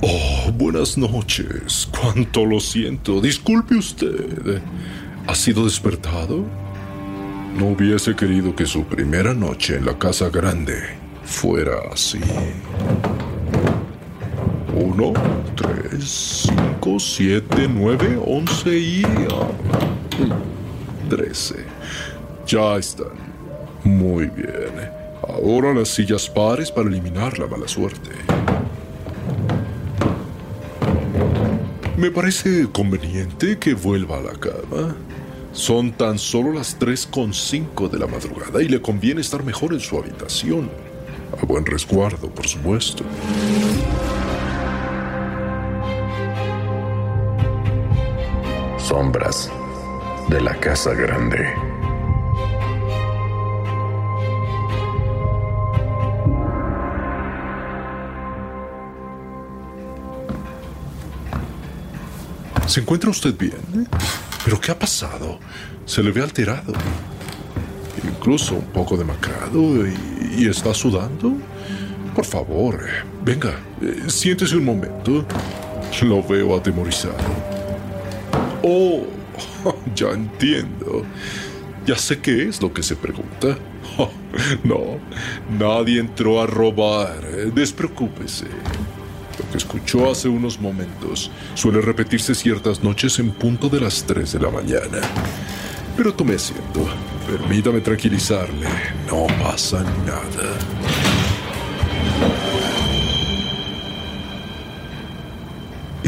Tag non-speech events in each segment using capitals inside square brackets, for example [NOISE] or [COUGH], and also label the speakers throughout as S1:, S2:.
S1: Oh, buenas noches. Cuánto lo siento. Disculpe usted. ¿Ha sido despertado? No hubiese querido que su primera noche en la casa grande fuera así. Uno, tres, cinco, siete, nueve, once y... ah, trece. Ya están. Muy bien. Ahora las sillas pares para eliminar la mala suerte. Me parece conveniente que vuelva a la cama. Son tan solo las 3.5 de la madrugada y le conviene estar mejor en su habitación. A buen resguardo, por supuesto.
S2: Sombras de la Casa Grande.
S1: ¿Se encuentra usted bien? ¿Pero qué ha pasado? Se le ve alterado. Incluso un poco demacrado y, y está sudando. Por favor, venga, eh, siéntese un momento. Lo veo atemorizado. Oh, [LAUGHS] ya entiendo. Ya sé qué es lo que se pregunta. [LAUGHS] No, nadie entró a robar. Despreocúpese. Lo que escuchó hace unos momentos suele repetirse ciertas noches en punto de las 3 de la mañana. Pero tome asiento. Permítame tranquilizarle. No pasa nada.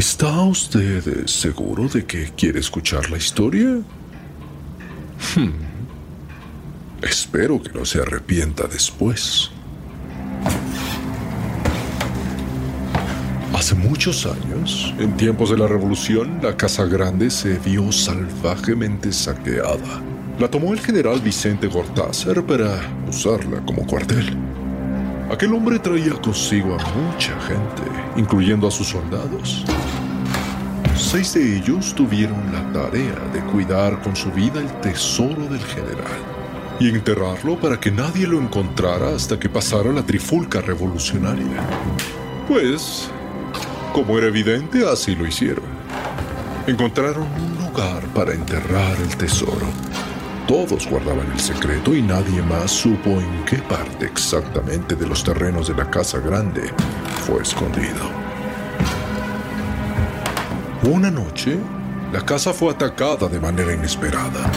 S1: ¿Está usted seguro de que quiere escuchar la historia? Hmm. Espero que no se arrepienta después. Hace muchos años, en tiempos de la Revolución, la Casa Grande se vio salvajemente saqueada. La tomó el general Vicente Gortázar para usarla como cuartel. Aquel hombre traía consigo a mucha gente, incluyendo a sus soldados. Seis de ellos tuvieron la tarea de cuidar con su vida el tesoro del general y enterrarlo para que nadie lo encontrara hasta que pasara la trifulca revolucionaria. Pues, como era evidente, así lo hicieron. Encontraron un lugar para enterrar el tesoro. Todos guardaban el secreto y nadie más supo en qué parte exactamente de los terrenos de la Casa Grande fue escondido. Una noche, la casa fue atacada de manera inesperada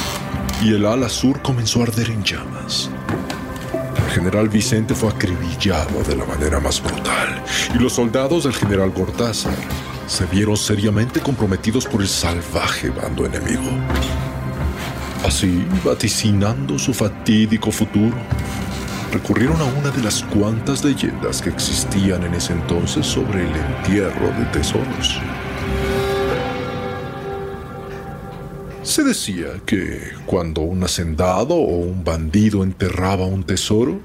S1: y el ala sur comenzó a arder en llamas. El general Vicente fue acribillado de la manera más brutal y los soldados del general Gortázar se vieron seriamente comprometidos por el salvaje bando enemigo. Así, vaticinando su fatídico futuro, recurrieron a una de las cuantas leyendas que existían en ese entonces sobre el entierro de tesoros. Se decía que cuando un hacendado o un bandido enterraba un tesoro,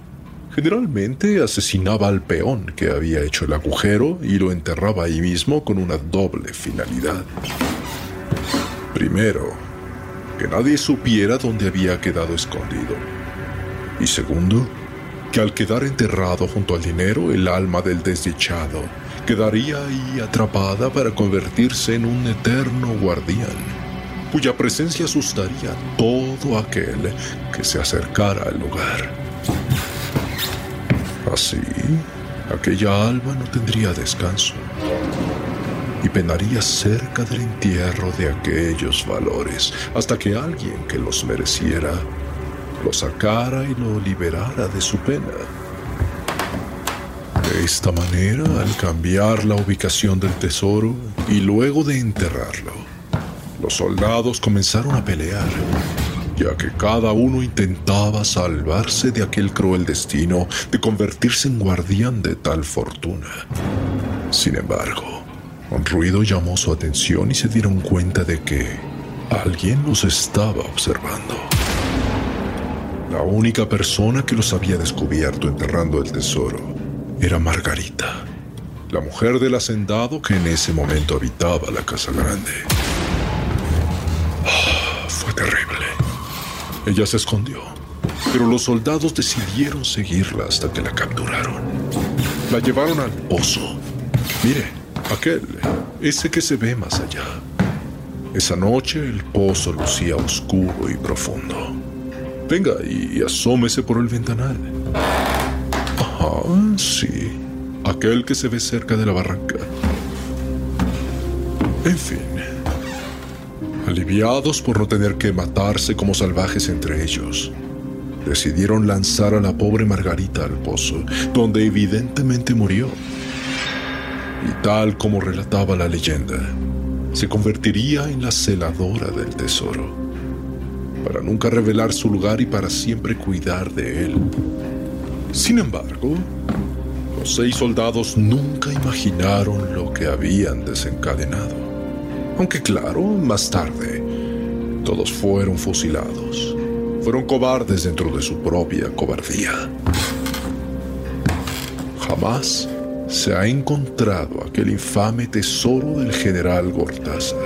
S1: generalmente asesinaba al peón que había hecho el agujero y lo enterraba ahí mismo con una doble finalidad. Primero, que nadie supiera dónde había quedado escondido. Y segundo, que al quedar enterrado junto al dinero, el alma del desdichado quedaría ahí atrapada para convertirse en un eterno guardián cuya presencia asustaría a todo aquel que se acercara al lugar. Así, aquella alma no tendría descanso y penaría cerca del entierro de aquellos valores hasta que alguien que los mereciera lo sacara y lo liberara de su pena. De esta manera, al cambiar la ubicación del tesoro y luego de enterrarlo, los soldados comenzaron a pelear, ya que cada uno intentaba salvarse de aquel cruel destino de convertirse en guardián de tal fortuna. Sin embargo, un ruido llamó su atención y se dieron cuenta de que alguien los estaba observando. La única persona que los había descubierto enterrando el tesoro era Margarita, la mujer del hacendado que en ese momento habitaba la casa grande. Ella se escondió, pero los soldados decidieron seguirla hasta que la capturaron. La llevaron al pozo. Mire, aquel, ese que se ve más allá. Esa noche el pozo lucía oscuro y profundo. Venga y asómese por el ventanal. Ajá, sí. Aquel que se ve cerca de la barranca. En fin, Aliviados por no tener que matarse como salvajes entre ellos, decidieron lanzar a la pobre Margarita al pozo, donde evidentemente murió. Y tal como relataba la leyenda, se convertiría en la celadora del tesoro, para nunca revelar su lugar y para siempre cuidar de él. Sin embargo, los seis soldados nunca imaginaron lo que habían desencadenado. Aunque claro, más tarde, todos fueron fusilados. Fueron cobardes dentro de su propia cobardía. Jamás se ha encontrado aquel infame tesoro del general Gortázar.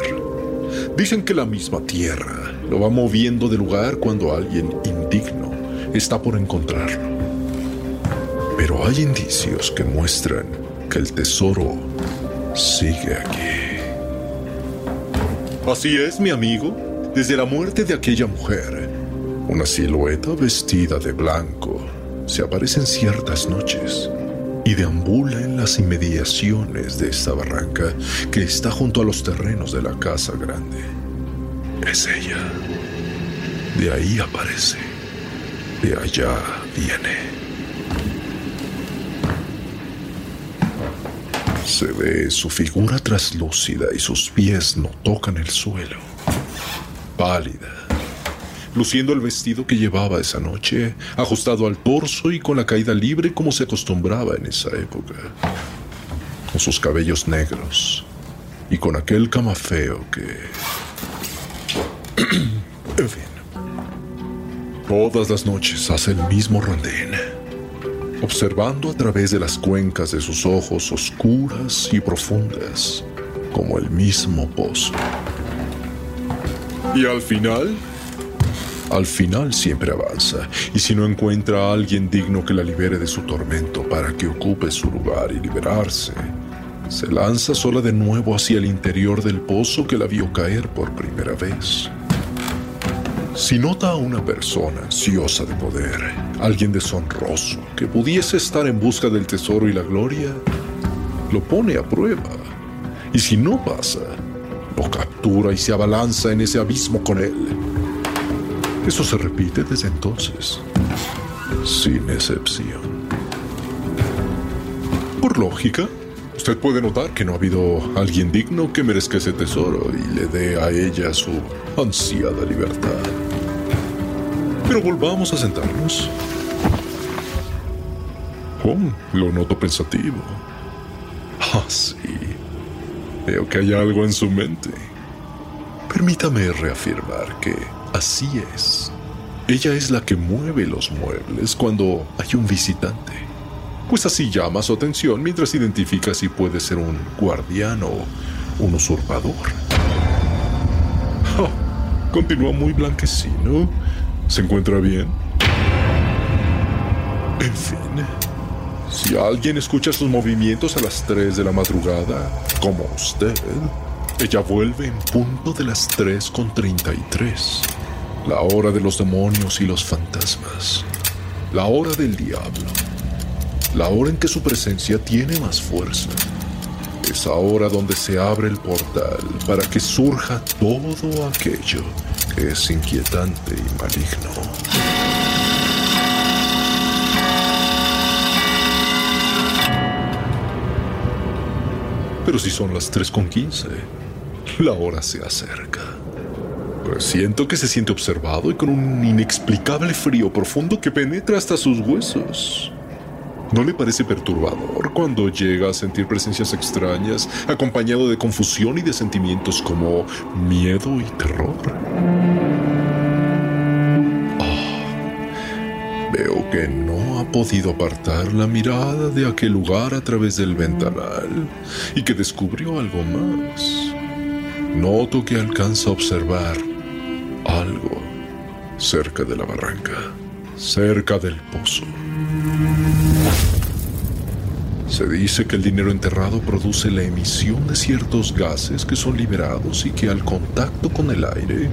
S1: Dicen que la misma tierra lo va moviendo de lugar cuando alguien indigno está por encontrarlo. Pero hay indicios que muestran que el tesoro sigue aquí. Así es, mi amigo. Desde la muerte de aquella mujer, una silueta vestida de blanco se aparece en ciertas noches y deambula en las inmediaciones de esta barranca que está junto a los terrenos de la casa grande. Es ella. De ahí aparece. De allá viene. Se ve su figura traslúcida y sus pies no tocan el suelo. Pálida, luciendo el vestido que llevaba esa noche, ajustado al torso y con la caída libre como se acostumbraba en esa época. Con sus cabellos negros y con aquel camafeo que... [CLEARS THROAT] en fin. Todas las noches hace el mismo rondín observando a través de las cuencas de sus ojos oscuras y profundas, como el mismo pozo. Y al final, al final siempre avanza, y si no encuentra a alguien digno que la libere de su tormento para que ocupe su lugar y liberarse, se lanza sola de nuevo hacia el interior del pozo que la vio caer por primera vez. Si nota a una persona ansiosa de poder, alguien deshonroso, que pudiese estar en busca del tesoro y la gloria, lo pone a prueba. Y si no pasa, lo captura y se abalanza en ese abismo con él. Eso se repite desde entonces, sin excepción. Por lógica, usted puede notar que no ha habido alguien digno que merezca ese tesoro y le dé a ella su ansiada libertad. Pero volvamos a sentarnos. Lo noto pensativo. Ah, sí. Veo que hay algo en su mente. Permítame reafirmar que así es. Ella es la que mueve los muebles cuando hay un visitante. Pues así llama su atención mientras identifica si puede ser un guardián o un usurpador. Oh, continúa muy blanquecino. ¿Se encuentra bien? En fin, si alguien escucha sus movimientos a las 3 de la madrugada, como usted, ella vuelve en punto de las 3 con 33. La hora de los demonios y los fantasmas. La hora del diablo. La hora en que su presencia tiene más fuerza. Es ahora donde se abre el portal para que surja todo aquello que es inquietante y maligno. Pero si son las 3.15, la hora se acerca. Pues siento que se siente observado y con un inexplicable frío profundo que penetra hasta sus huesos. ¿No le parece perturbador cuando llega a sentir presencias extrañas, acompañado de confusión y de sentimientos como miedo y terror? Veo que no ha podido apartar la mirada de aquel lugar a través del ventanal y que descubrió algo más. Noto que alcanza a observar algo cerca de la barranca, cerca del pozo. Se dice que el dinero enterrado produce la emisión de ciertos gases que son liberados y que al contacto con el aire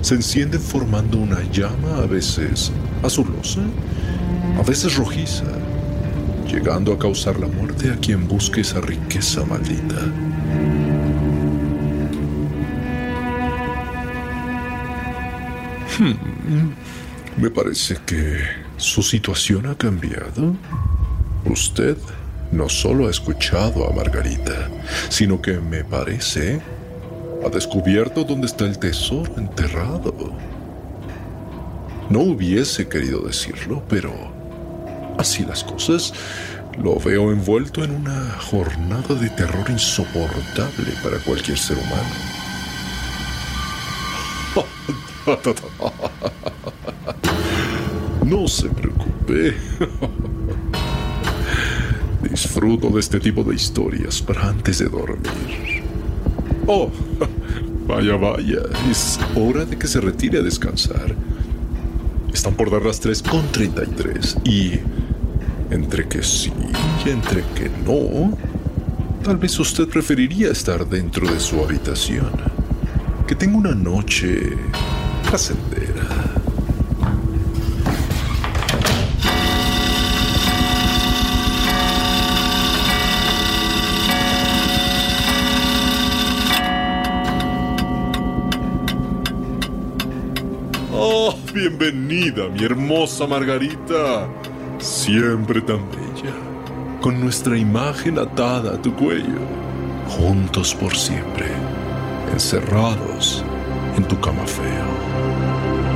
S1: se encienden formando una llama a veces azulosa, a veces rojiza, llegando a causar la muerte a quien busque esa riqueza maldita. Hmm, me parece que su situación ha cambiado. Usted no solo ha escuchado a Margarita, sino que me parece ha descubierto dónde está el tesoro enterrado. No hubiese querido decirlo, pero así las cosas, lo veo envuelto en una jornada de terror insoportable para cualquier ser humano. [LAUGHS] No se preocupe. [LAUGHS] Disfruto de este tipo de historias para antes de dormir. Oh, [LAUGHS] vaya, vaya. Es hora de que se retire a descansar. Están por dar las 3 con 33. Y entre que sí y entre que no, tal vez usted preferiría estar dentro de su habitación. Que tenga una noche placentera. bienvenida, mi hermosa Margarita. Siempre tan bella, con nuestra imagen atada a tu cuello, juntos por siempre, encerrados en tu cama feo.